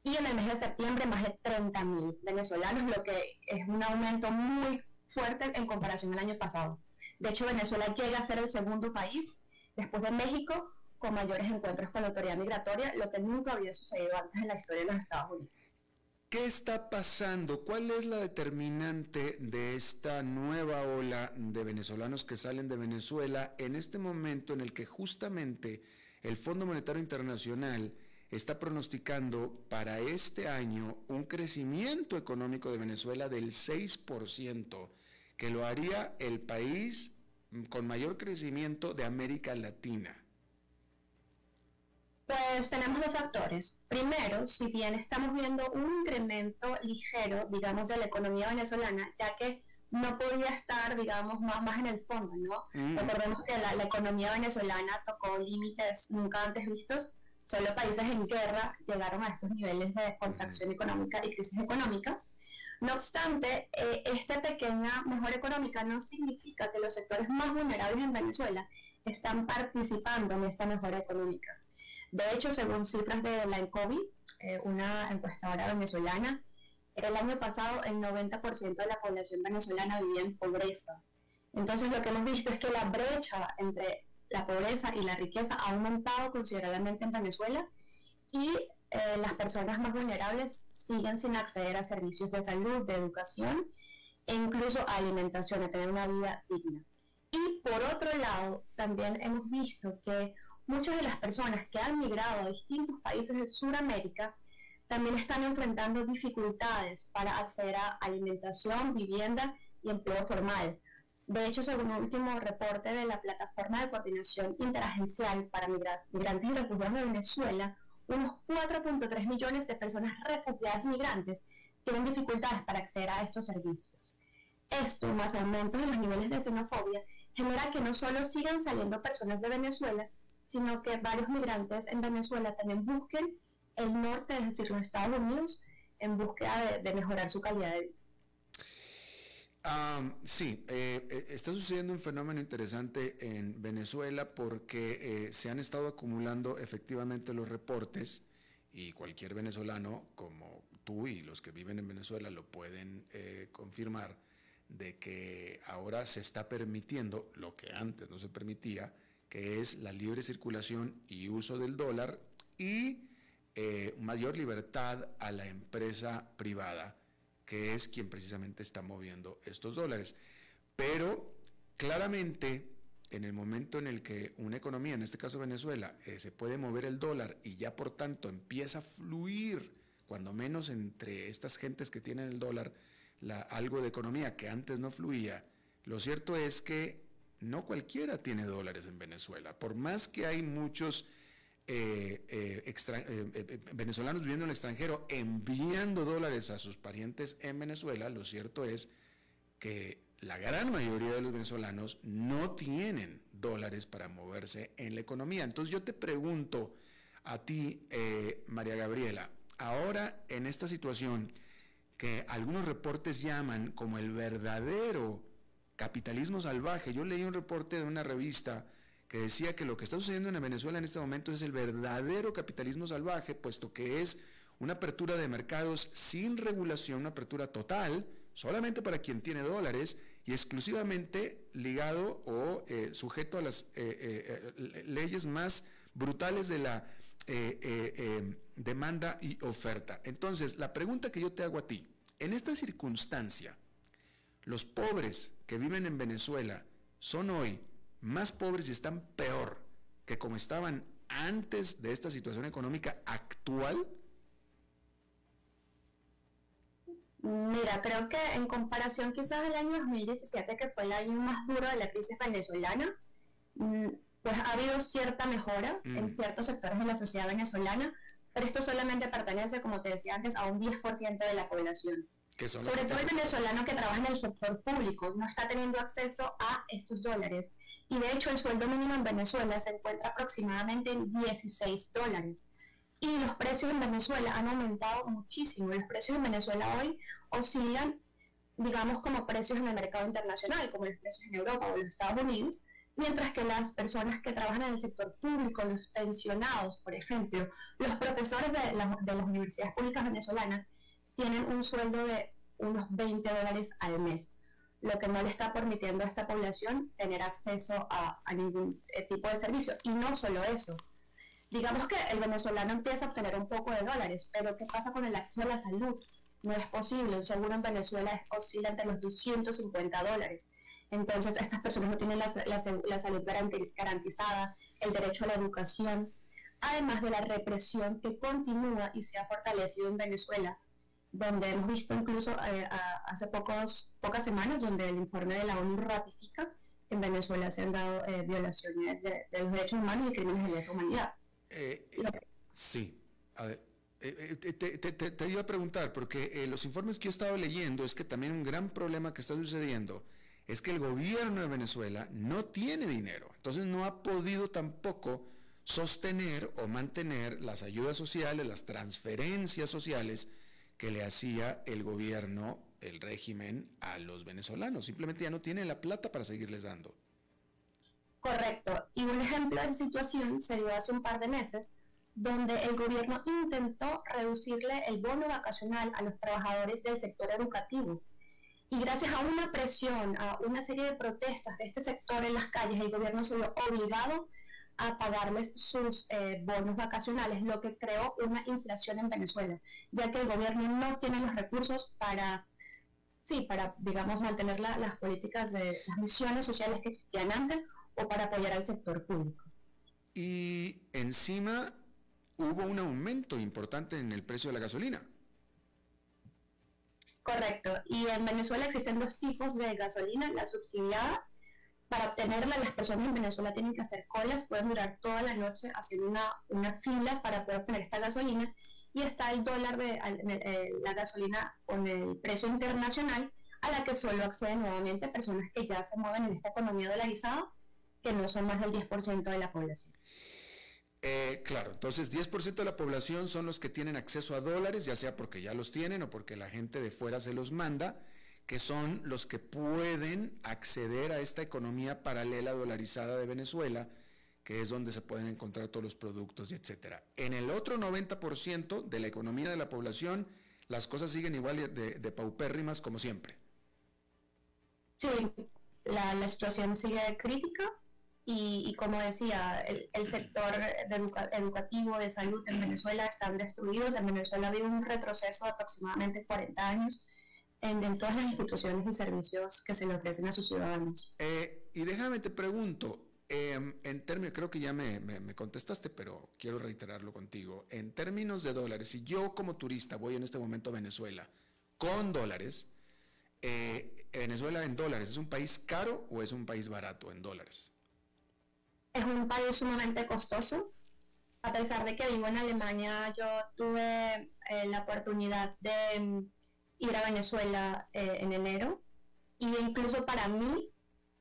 y en el mes de septiembre más de 30 mil venezolanos, lo que es un aumento muy fuerte en comparación al año pasado. De hecho, Venezuela llega a ser el segundo país, después de México, con mayores encuentros con la autoridad migratoria, lo que nunca había sucedido antes en la historia de los Estados Unidos. ¿Qué está pasando? ¿Cuál es la determinante de esta nueva ola de venezolanos que salen de Venezuela en este momento en el que justamente el Fondo Monetario Internacional está pronosticando para este año un crecimiento económico de Venezuela del 6%, que lo haría el país con mayor crecimiento de América Latina? Pues tenemos dos factores. Primero, si bien estamos viendo un incremento ligero, digamos, de la economía venezolana, ya que no podía estar, digamos, más, más en el fondo, ¿no? Mm. Recordemos que la, economía venezolana tocó límites nunca antes vistos. Solo países en guerra llegaron a estos niveles de contracción económica y crisis económica. No obstante, eh, esta pequeña mejora económica no significa que los sectores más vulnerables en Venezuela están participando en esta mejora económica. De hecho, según cifras de la ENCOBI, eh, una encuestadora venezolana, el año pasado el 90% de la población venezolana vivía en pobreza. Entonces lo que hemos visto es que la brecha entre la pobreza y la riqueza ha aumentado considerablemente en Venezuela y eh, las personas más vulnerables siguen sin acceder a servicios de salud, de educación e incluso a alimentación, a tener una vida digna. Y por otro lado, también hemos visto que muchas de las personas que han migrado a distintos países de Sudamérica también están enfrentando dificultades para acceder a alimentación, vivienda y empleo formal. De hecho, según un último reporte de la Plataforma de Coordinación Interagencial para Migrantes y Refugiados de Venezuela, unos 4.3 millones de personas refugiadas migrantes tienen dificultades para acceder a estos servicios. Esto, más aumentos en los niveles de xenofobia, genera que no solo sigan saliendo personas de Venezuela, sino que varios migrantes en Venezuela también busquen el norte, es decir, los Estados Unidos, en búsqueda de, mejorar su calidad de vida. Sí, eh, eh, está sucediendo un fenómeno interesante en Venezuela porque eh, se han estado acumulando efectivamente los reportes y cualquier venezolano como tú y los que viven en Venezuela lo pueden confirmar de que ahora se está permitiendo lo que antes no se permitía, que es la libre circulación y uso del dólar y eh, mayor libertad a la empresa privada, que es quien precisamente está moviendo estos dólares. Pero claramente, en el momento en el que una economía, en este caso Venezuela, eh, se puede mover el dólar y ya por tanto empieza a fluir, cuando menos entre estas gentes que tienen el dólar, algo de economía que antes no fluía, lo cierto es que no cualquiera tiene dólares en Venezuela. Por más que hay muchos eh, eh, eh, venezolanos viviendo en el extranjero enviando dólares a sus parientes en Venezuela, lo cierto es que la gran mayoría de los venezolanos no tienen dólares para moverse en la economía. Entonces yo te pregunto a ti, María Gabriela, ahora en esta situación que algunos reportes llaman como el verdadero capitalismo salvaje. Yo leí un reporte de una revista que decía que lo que está sucediendo en Venezuela en este momento es el verdadero capitalismo salvaje, puesto que es una apertura de mercados sin regulación, una apertura total, solamente para quien tiene dólares y exclusivamente ligado o eh, sujeto a las eh, eh, leyes más brutales de la demanda y oferta. Entonces, la pregunta que yo te hago a ti, en esta circunstancia, los pobres que viven en Venezuela son hoy más pobres y están peor que como estaban antes de esta situación económica actual? Mira, creo que en comparación quizás al año 2017, que fue el año más duro de la crisis venezolana, mm, pues ha habido cierta mejora en mm. ciertos sectores de la sociedad venezolana, pero esto solamente pertenece, como te decía antes, a un 10% de la población. Sobre todo el venezolano que trabaja en el sector público no está teniendo acceso a estos dólares. Y de hecho el sueldo mínimo en Venezuela se encuentra aproximadamente en 16 dólares. Y los precios en Venezuela han aumentado muchísimo. Los precios en Venezuela hoy oscilan, digamos, como precios en el mercado internacional, como los precios en Europa o en los Estados Unidos, mientras que las personas que trabajan en el sector público, los pensionados, por ejemplo, los profesores de, de las universidades públicas venezolanas, tienen un sueldo de unos 20 dólares al mes, lo que no le está permitiendo a esta población tener acceso a, ningún eh, tipo de servicio. Y no solo eso. Digamos que el venezolano empieza a obtener un poco de dólares, pero ¿qué pasa con el acceso a la salud? no es posible. Un seguro en Venezuela oscila entre los 250 dólares. Entonces, estas personas no tienen la, salud garantizada, el derecho a la educación, además de la represión que continúa y se ha fortalecido en Venezuela, donde hemos visto incluso eh, hace pocos, pocas semanas, donde el informe de la ONU ratifica que en Venezuela se han dado eh, violaciones de, los derechos humanos y crímenes de lesa humanidad. Eh, sí, a ver, te, te, iba a preguntar, porque los informes que yo estaba leyendo es que también un gran problema que está sucediendo es que el gobierno de Venezuela no tiene dinero, entonces no ha podido tampoco sostener o mantener las ayudas sociales, las transferencias sociales que le hacía el gobierno, el régimen a los venezolanos. Simplemente ya no tiene la plata para seguirles dando. Correcto. Y un ejemplo de situación se dio hace un par de meses, donde el gobierno intentó reducirle el bono vacacional a los trabajadores del sector educativo y gracias a una presión, a una serie de protestas de este sector en las calles, el gobierno se vio obligado pagarles sus eh, bonos vacacionales, lo que creó una inflación en Venezuela, ya que el gobierno no tiene los recursos para, sí, para, digamos, mantener las políticas de las misiones sociales que existían antes o para apoyar al sector público. Y encima hubo un aumento importante en el precio de la gasolina. Correcto. Y en Venezuela existen dos tipos de gasolina, la subsidiada. Para obtenerla, las personas en Venezuela tienen que hacer colas, pueden durar toda la noche haciendo una, una fila para poder obtener esta gasolina. Y está el dólar de eh, la gasolina con el precio internacional, a la que solo acceden nuevamente personas que ya se mueven en esta economía dolarizada, que no son más del 10% de la población. Eh, claro, entonces 10% de la población son los que tienen acceso a dólares, ya sea porque ya los tienen o porque la gente de fuera se los manda, que son los que pueden acceder a esta economía paralela dolarizada de Venezuela, que es donde se pueden encontrar todos los productos y etcétera. En el otro 90% de la economía de la población, las cosas siguen igual de, de paupérrimas como siempre. Sí, la, la situación sigue crítica y, como decía, el, sector educativo de salud en Venezuela están destruidos. En Venezuela ha un retroceso de aproximadamente 40 años en, todas las instituciones y servicios que se le ofrecen a sus ciudadanos. Eh, y déjame te pregunto, em, en términos, creo que ya me, contestaste, pero quiero reiterarlo contigo. En términos de dólares, si yo como turista voy en este momento a Venezuela con dólares, eh, ¿Venezuela en dólares es un país caro o es un país barato en dólares? es un país sumamente costoso. A pesar de que vivo en Alemania, yo tuve eh, la oportunidad de ir a Venezuela eh, en enero y incluso para mí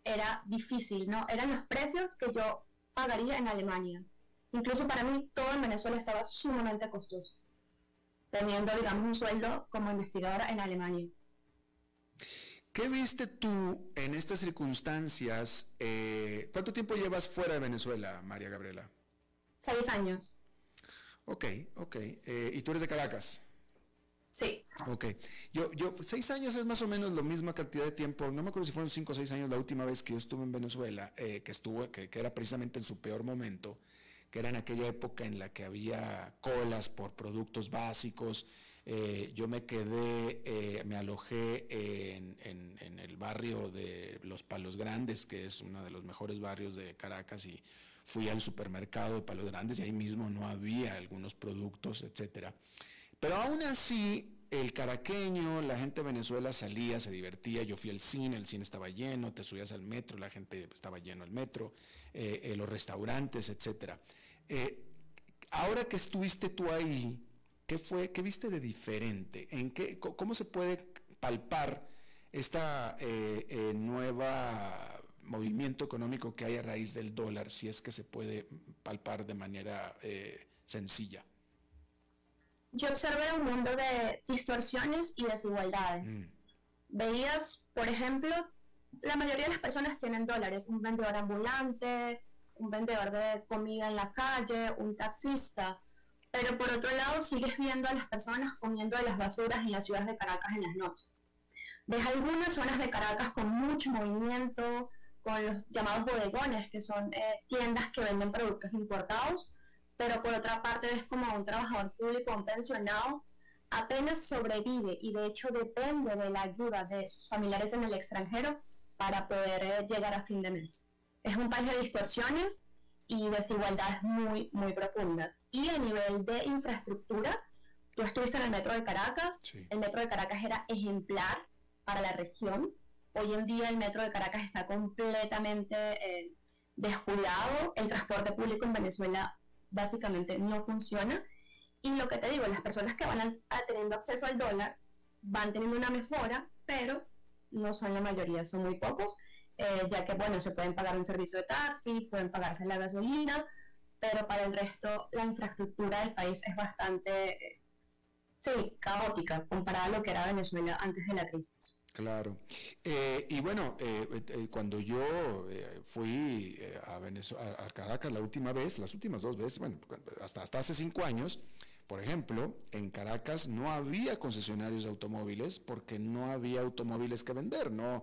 era difícil, ¿no? Eran los precios que yo pagaría en Alemania. Incluso para mí todo en Venezuela estaba sumamente costoso, teniendo, digamos, un sueldo como investigadora en Alemania. ¿Qué viste tú en estas circunstancias? Eh, ¿Cuánto tiempo llevas fuera de Venezuela, María Gabriela? Seis años. Ok, ok. Eh, ¿Y tú eres de Caracas? Sí. Ok. Yo, yo, seis años es más o menos la misma cantidad de tiempo. No me acuerdo si fueron cinco o seis años la última vez que yo estuve en Venezuela, eh, que estuvo, que, que, era precisamente en su peor momento, que era en aquella época en la que había colas por productos básicos, eh, yo me quedé, eh, me alojé en, el barrio de Los Palos Grandes, que es uno de los mejores barrios de Caracas, y fui al supermercado de Palos Grandes y ahí mismo no había algunos productos, etcétera. Pero aún así, el caraqueño, la gente de Venezuela salía, se divertía, yo fui al cine, el cine estaba lleno, te subías al metro, la gente estaba lleno al metro, eh, los restaurantes, etcétera. ahora que estuviste tú ahí, ¿Qué fue, qué viste de diferente? ¿En qué, cómo se puede palpar esta eh, eh, nueva movimiento económico que hay a raíz del dólar, si es que se puede palpar de manera eh, sencilla? Yo observé un mundo de distorsiones y desigualdades. Mm. Veías, por ejemplo, la mayoría de las personas tienen dólares, un vendedor ambulante, un vendedor de comida en la calle, un taxista pero por otro lado sigues viendo a las personas comiendo de las basuras en las ciudades de Caracas en las noches. Ves algunas zonas de Caracas con mucho movimiento, con los llamados bodegones, que son eh, tiendas que venden productos importados, pero por otra parte ves como a un trabajador público, un pensionado, apenas sobrevive y de hecho depende de la ayuda de sus familiares en el extranjero para poder eh, llegar a fin de mes. Es un país de distorsiones y desigualdades muy, muy profundas. Y a nivel de infraestructura, tú estuviste en el metro de Caracas, el metro de Caracas era ejemplar para la región. Hoy en día el metro de Caracas está completamente eh, descuidado, el transporte público en Venezuela básicamente no funciona y lo que te digo, las personas que van a, teniendo acceso al dólar van teniendo una mejora, pero no son la mayoría, son muy pocos, eh, ya que, bueno, se pueden pagar un servicio de taxi, pueden pagarse la gasolina, pero para el resto la infraestructura del país es bastante, sí, caótica comparada a lo que era Venezuela antes de la crisis. Claro. Eh, y bueno, eh, cuando yo fui a, Venezuela, a Caracas la última vez, las últimas dos veces, bueno, hasta, hasta hace cinco años, por ejemplo, en Caracas no había concesionarios de automóviles porque no había automóviles que vender, no,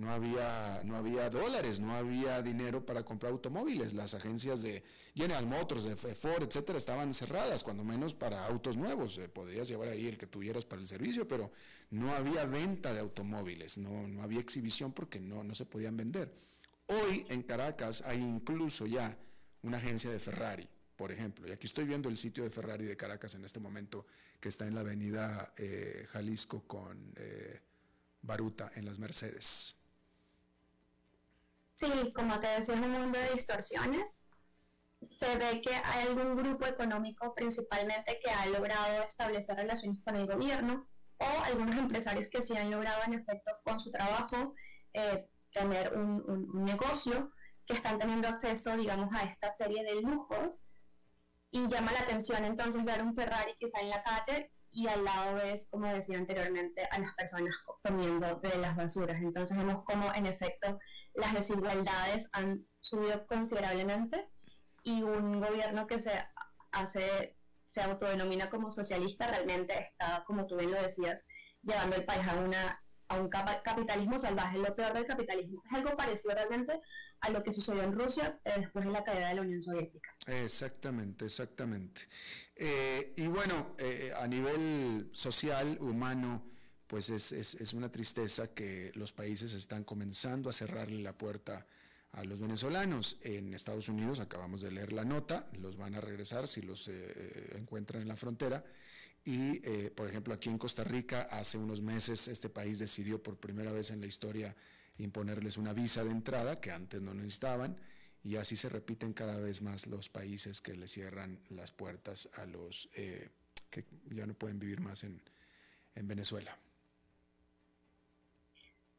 no, había, no había dólares, no había dinero para comprar automóviles. Las agencias de General Motors, de Ford, etcétera, estaban cerradas, cuando menos para autos nuevos. Eh, podrías llevar ahí el que tuvieras para el servicio, pero no había venta de automóviles, no, no había exhibición porque no, no se podían vender. Hoy en Caracas hay incluso ya una agencia de Ferrari por ejemplo. Y aquí estoy viendo el sitio de Ferrari de Caracas en este momento, que está en la avenida eh, Jalisco con eh, Baruta, en las Mercedes. Sí, como te decía, es un mundo de distorsiones. Se ve que hay algún grupo económico principalmente que ha logrado establecer relaciones con el gobierno o algunos empresarios que sí han logrado en efecto con su trabajo eh, tener un, un negocio que están teniendo acceso, digamos, a esta serie de lujos y llama la atención entonces ver un Ferrari está en la calle y al lado ves, como decía anteriormente, a las personas comiendo de las basuras. Entonces vemos como en efecto las desigualdades han subido considerablemente y un gobierno que se hace, se autodenomina como socialista realmente está, como tú bien lo decías, llevando el país a una a un capitalismo salvaje. Lo peor del capitalismo es algo parecido realmente a lo que sucedió en Rusia eh, después de la caída de la Unión Soviética. Exactamente, exactamente. Eh, y bueno, eh, a nivel social, humano, pues es, una tristeza que los países están comenzando a cerrarle la puerta a los venezolanos. En Estados Unidos, acabamos de leer la nota, los van a regresar si los encuentran en la frontera. Y, por ejemplo, aquí en Costa Rica, hace unos meses, este país decidió por primera vez en la historia imponerles una visa de entrada que antes no necesitaban y así se repiten cada vez más los países que le cierran las puertas a los eh, que ya no pueden vivir más en Venezuela.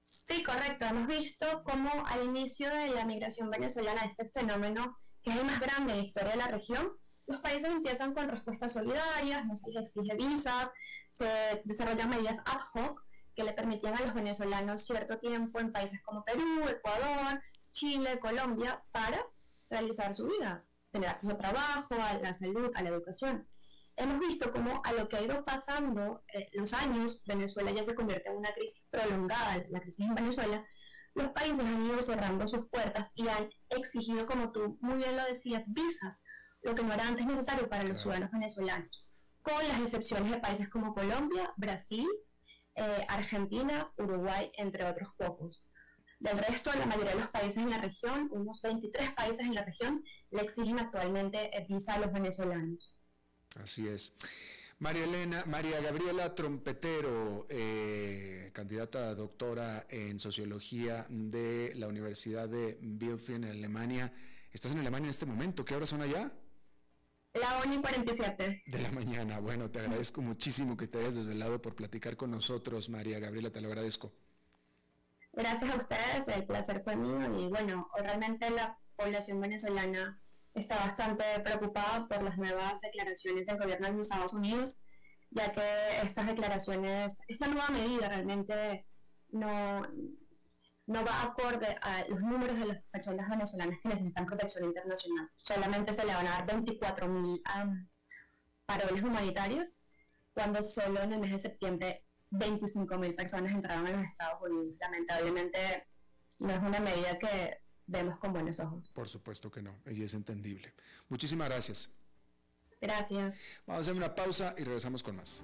Sí, correcto. Hemos visto cómo al inicio de la migración venezolana, este fenómeno que es el más grande en la historia de la región, los países empiezan con respuestas solidarias, no se les exige visas, se desarrollan medidas ad hoc que le permitían a los venezolanos cierto tiempo en países como Perú, Ecuador, Chile, Colombia, para realizar su vida, tener acceso a trabajo, a la salud, a la educación. Hemos visto cómo a lo que ha ido pasando eh, los años, Venezuela ya se convierte en una crisis prolongada, la crisis en Venezuela, los países han ido cerrando sus puertas y han exigido, como tú muy bien lo decías, visas, lo que no era antes necesario para los ciudadanos venezolanos, con las excepciones de países como Colombia, Brasil, eh, Argentina, Uruguay, entre otros pocos. Del resto, la mayoría de los países en la región, unos 23 países en la región, le exigen actualmente eh, visa a los venezolanos. Así es. María Elena, María Gabriela Trompetero, eh, candidata a doctora en sociología de la Universidad de Bielefeld en Alemania. ¿Estás en Alemania en este momento? ¿Qué horas son allá? La 1 y 47. De la mañana. Bueno, te agradezco muchísimo que te hayas desvelado por platicar con nosotros, María Gabriela, te lo agradezco. Gracias a ustedes, el placer fue mío y bueno, realmente la población venezolana está bastante preocupada por las nuevas declaraciones del gobierno de los Estados Unidos, ya que estas declaraciones, esta nueva medida realmente no, no va acorde a los números de las personas venezolanas que necesitan protección internacional. Solamente se le van a dar 24 mil paroles humanitarios, cuando solo en el mes de septiembre 25 mil personas entraron a los Estados Unidos. Lamentablemente no es una medida que vemos con buenos ojos. Por supuesto que no, y es entendible. Muchísimas gracias. Gracias. Vamos a hacer una pausa y regresamos con más.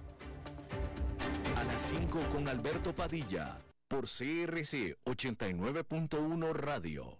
las 5 con Alberto Padilla por CRC 89.1 Radio.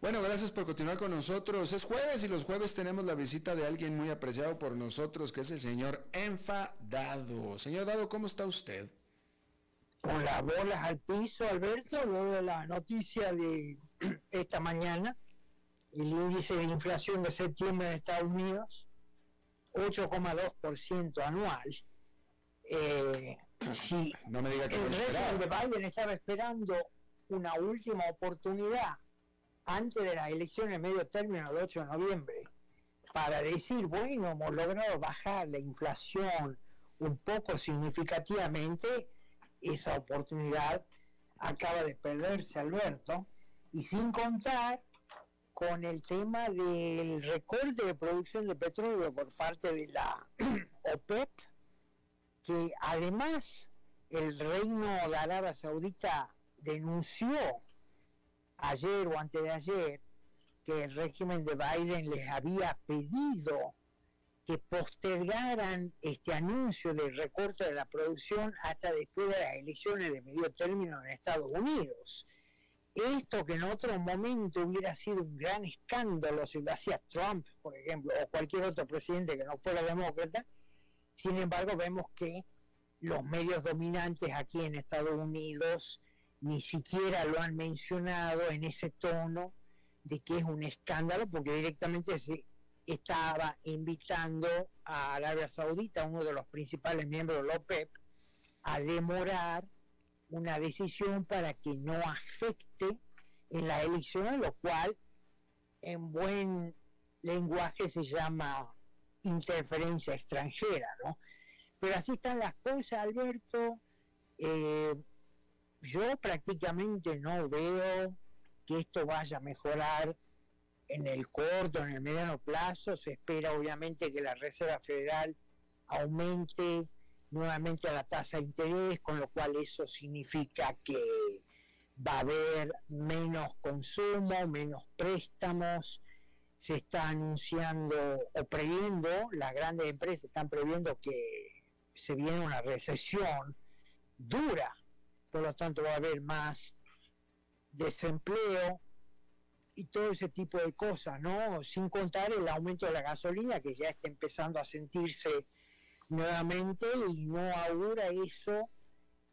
Bueno, gracias por continuar con nosotros. Es jueves y los jueves tenemos la visita de alguien muy apreciado por nosotros, que es el señor Enfadado. Señor Dado, ¿cómo está usted? Con las bolas al piso, Alberto, luego de la noticia de esta mañana, el índice de inflación de septiembre en Estados Unidos, 8,2% anual. Eh, si no me diga que el récord de Biden estaba esperando una última oportunidad antes de las elecciones medio término del 8 de noviembre para decir, bueno, hemos logrado bajar la inflación un poco significativamente, esa oportunidad acaba de perderse Alberto, y sin contar con el tema del recorte de producción de petróleo por parte de la OPEP, que además el reino de Arabia Saudita denunció ayer o antes de ayer que el régimen de Biden les había pedido que postergaran este anuncio del recorte de la producción hasta después de las elecciones de medio término en Estados Unidos. Esto que en otro momento hubiera sido un gran escándalo si lo hacía Trump, por ejemplo, o cualquier otro presidente que no fuera demócrata, sin embargo vemos que los medios dominantes aquí en Estados Unidos ni siquiera lo han mencionado en ese tono de que es un escándalo, porque directamente se estaba invitando a Arabia Saudita, uno de los principales miembros de la OPEP, a demorar una decisión para que no afecte en la elección, lo cual en buen lenguaje se llama interferencia extranjera, ¿no? Pero así están las cosas, Alberto. Eh, yo prácticamente no veo que esto vaya a mejorar en el corto, en el mediano plazo. Se espera obviamente que la Reserva Federal aumente nuevamente la tasa de interés, con lo cual eso significa que va a haber menos consumo, menos préstamos. Se está anunciando o previendo, las grandes empresas están previendo que se viene una recesión dura por lo tanto va a haber más desempleo y todo ese tipo de cosas, ¿no? Sin contar el aumento de la gasolina que ya está empezando a sentirse nuevamente y no augura eso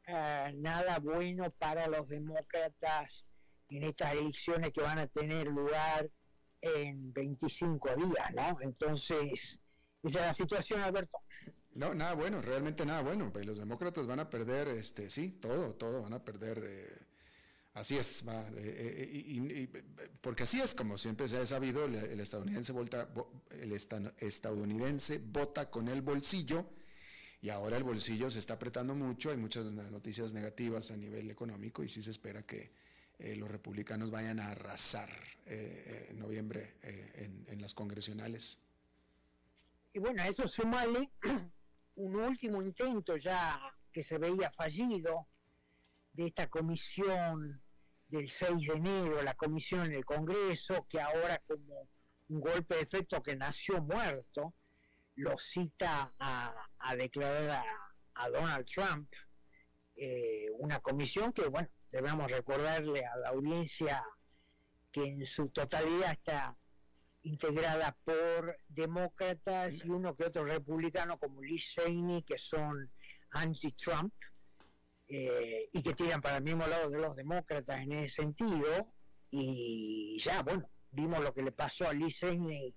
eh, nada bueno para los demócratas en estas elecciones que van a tener lugar en 25 días, ¿no? Entonces, esa es la situación, Alberto. No, nada bueno, realmente nada bueno. Pues los demócratas van a perder, este, sí, todo, todo, van a perder. Eh, así es, va, eh, eh, porque así es, como siempre se ha sabido, el, estadounidense vota, el estadounidense vota con el bolsillo y ahora el bolsillo se está apretando mucho. Hay muchas noticias negativas a nivel económico y sí se espera que los republicanos vayan a arrasar en noviembre en, las congresionales. Y bueno, eso sumale un último intento ya que se veía fallido de esta comisión del 6 de enero, la comisión en el Congreso, que ahora como un golpe de efecto que nació muerto, lo cita a, declarar a, Donald Trump, eh, una comisión que, bueno, debemos recordarle a la audiencia que en su totalidad está integrada por demócratas y uno que otro republicano como Lee Cheney, que son anti-Trump. eh, y que tiran para el mismo lado de los demócratas en ese sentido. Y ya, bueno, vimos lo que le pasó a Lee Cheney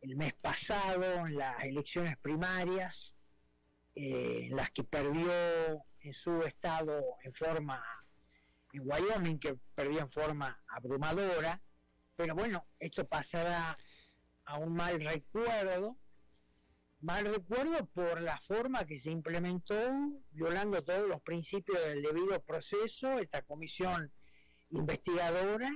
el mes pasado en las elecciones primarias, eh, en las que perdió en su estado en forma, en Wyoming, que perdió en forma abrumadora, pero bueno, esto pasará a un mal recuerdo, mal recuerdo por la forma que se implementó, violando todos los principios del debido proceso, esta comisión investigadora,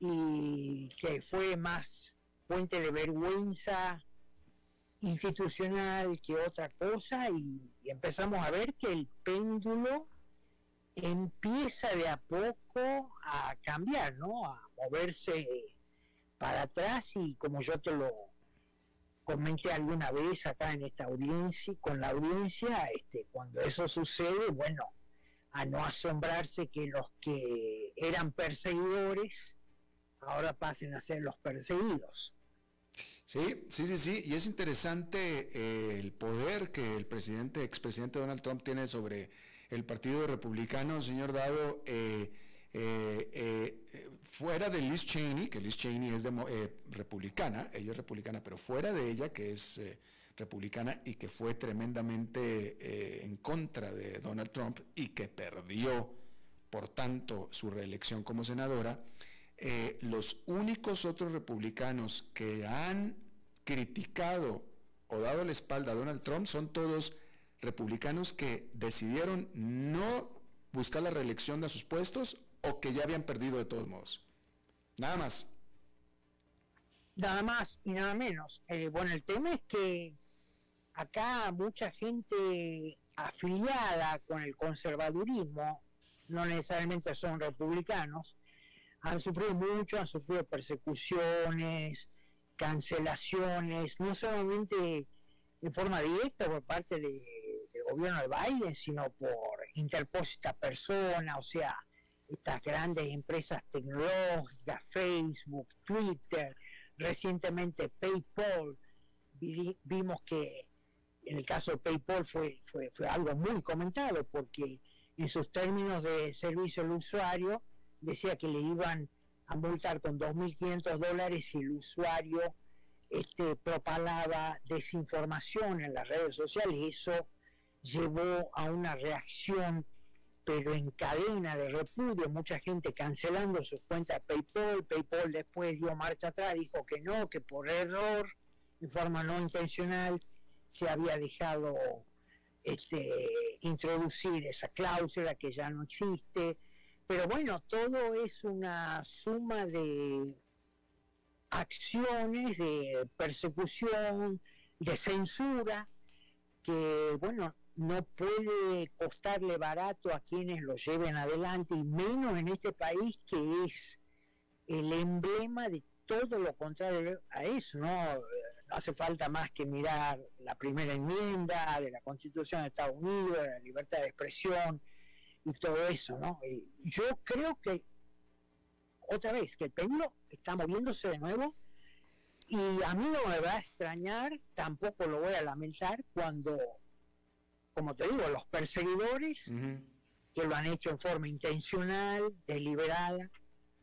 y que fue más fuente de vergüenza institucional que otra cosa y, empezamos a ver que el péndulo empieza de a poco a cambiar, ¿no? Moverse para atrás y como yo te lo comenté alguna vez acá en esta audiencia, con la audiencia, este, cuando eso sucede, bueno, a no asombrarse que los que eran perseguidores ahora pasen a ser los perseguidos. Sí, sí, sí, sí, y es interesante eh, el poder que el presidente, expresidente Donald Trump tiene sobre el Partido Republicano, señor Dado, eh, eh, fuera de Liz Cheney, que Liz Cheney es republicana, ella es republicana, pero fuera de ella, que es republicana y que fue tremendamente en contra de Donald Trump y que perdió, por tanto, su reelección como senadora, eh, los únicos otros republicanos que han criticado o dado la espalda a Donald Trump son todos republicanos que decidieron no buscar la reelección de sus puestos o que ya habían perdido de todos modos. Nada más. Nada más y nada menos. Eh, bueno, el tema es que acá mucha gente afiliada con el conservadurismo, no necesariamente son republicanos, han sufrido mucho, han sufrido persecuciones, cancelaciones, no solamente en forma directa por parte del gobierno de Biden, sino por interpósita persona, o sea, estas grandes empresas tecnológicas, Facebook, Twitter, recientemente PayPal, vimos que en el caso de PayPal fue, fue, fue algo muy comentado porque en sus términos de servicio al usuario decía que le iban a multar con 2.500 dólares si el usuario este, propalaba desinformación en las redes sociales. Eso llevó a una reacción, pero en cadena de repudio, mucha gente cancelando sus cuentas PayPal. PayPal después dio marcha atrás, dijo que no, que por error, de forma no intencional, se había dejado este, introducir esa cláusula que ya no existe pero bueno, todo es una suma de acciones, de persecución, de censura, que bueno, no puede costarle barato a quienes lo lleven adelante, y menos en este país que es el emblema de todo lo contrario a eso, ¿no? No hace falta más que mirar la primera enmienda de la Constitución de Estados Unidos, la libertad de expresión, y todo eso, ¿no? Y yo creo que, otra vez, que el péndulo está moviéndose de nuevo y a mí no me va a extrañar, tampoco lo voy a lamentar cuando, como te digo, los perseguidores, que lo han hecho en forma intencional, deliberada,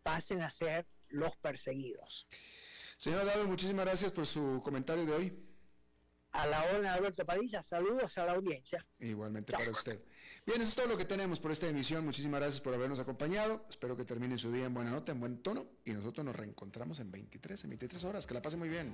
pasen a ser los perseguidos. Señor Dado, muchísimas gracias por su comentario de hoy. A la hora Alberto Padilla, saludos a la audiencia. Igualmente para usted. Bien, eso es todo lo que tenemos por esta emisión. Muchísimas gracias por habernos acompañado. Espero que termine su día en buena nota, en buen tono. Y nosotros nos reencontramos en 23, en 23 horas. Que la pase muy bien.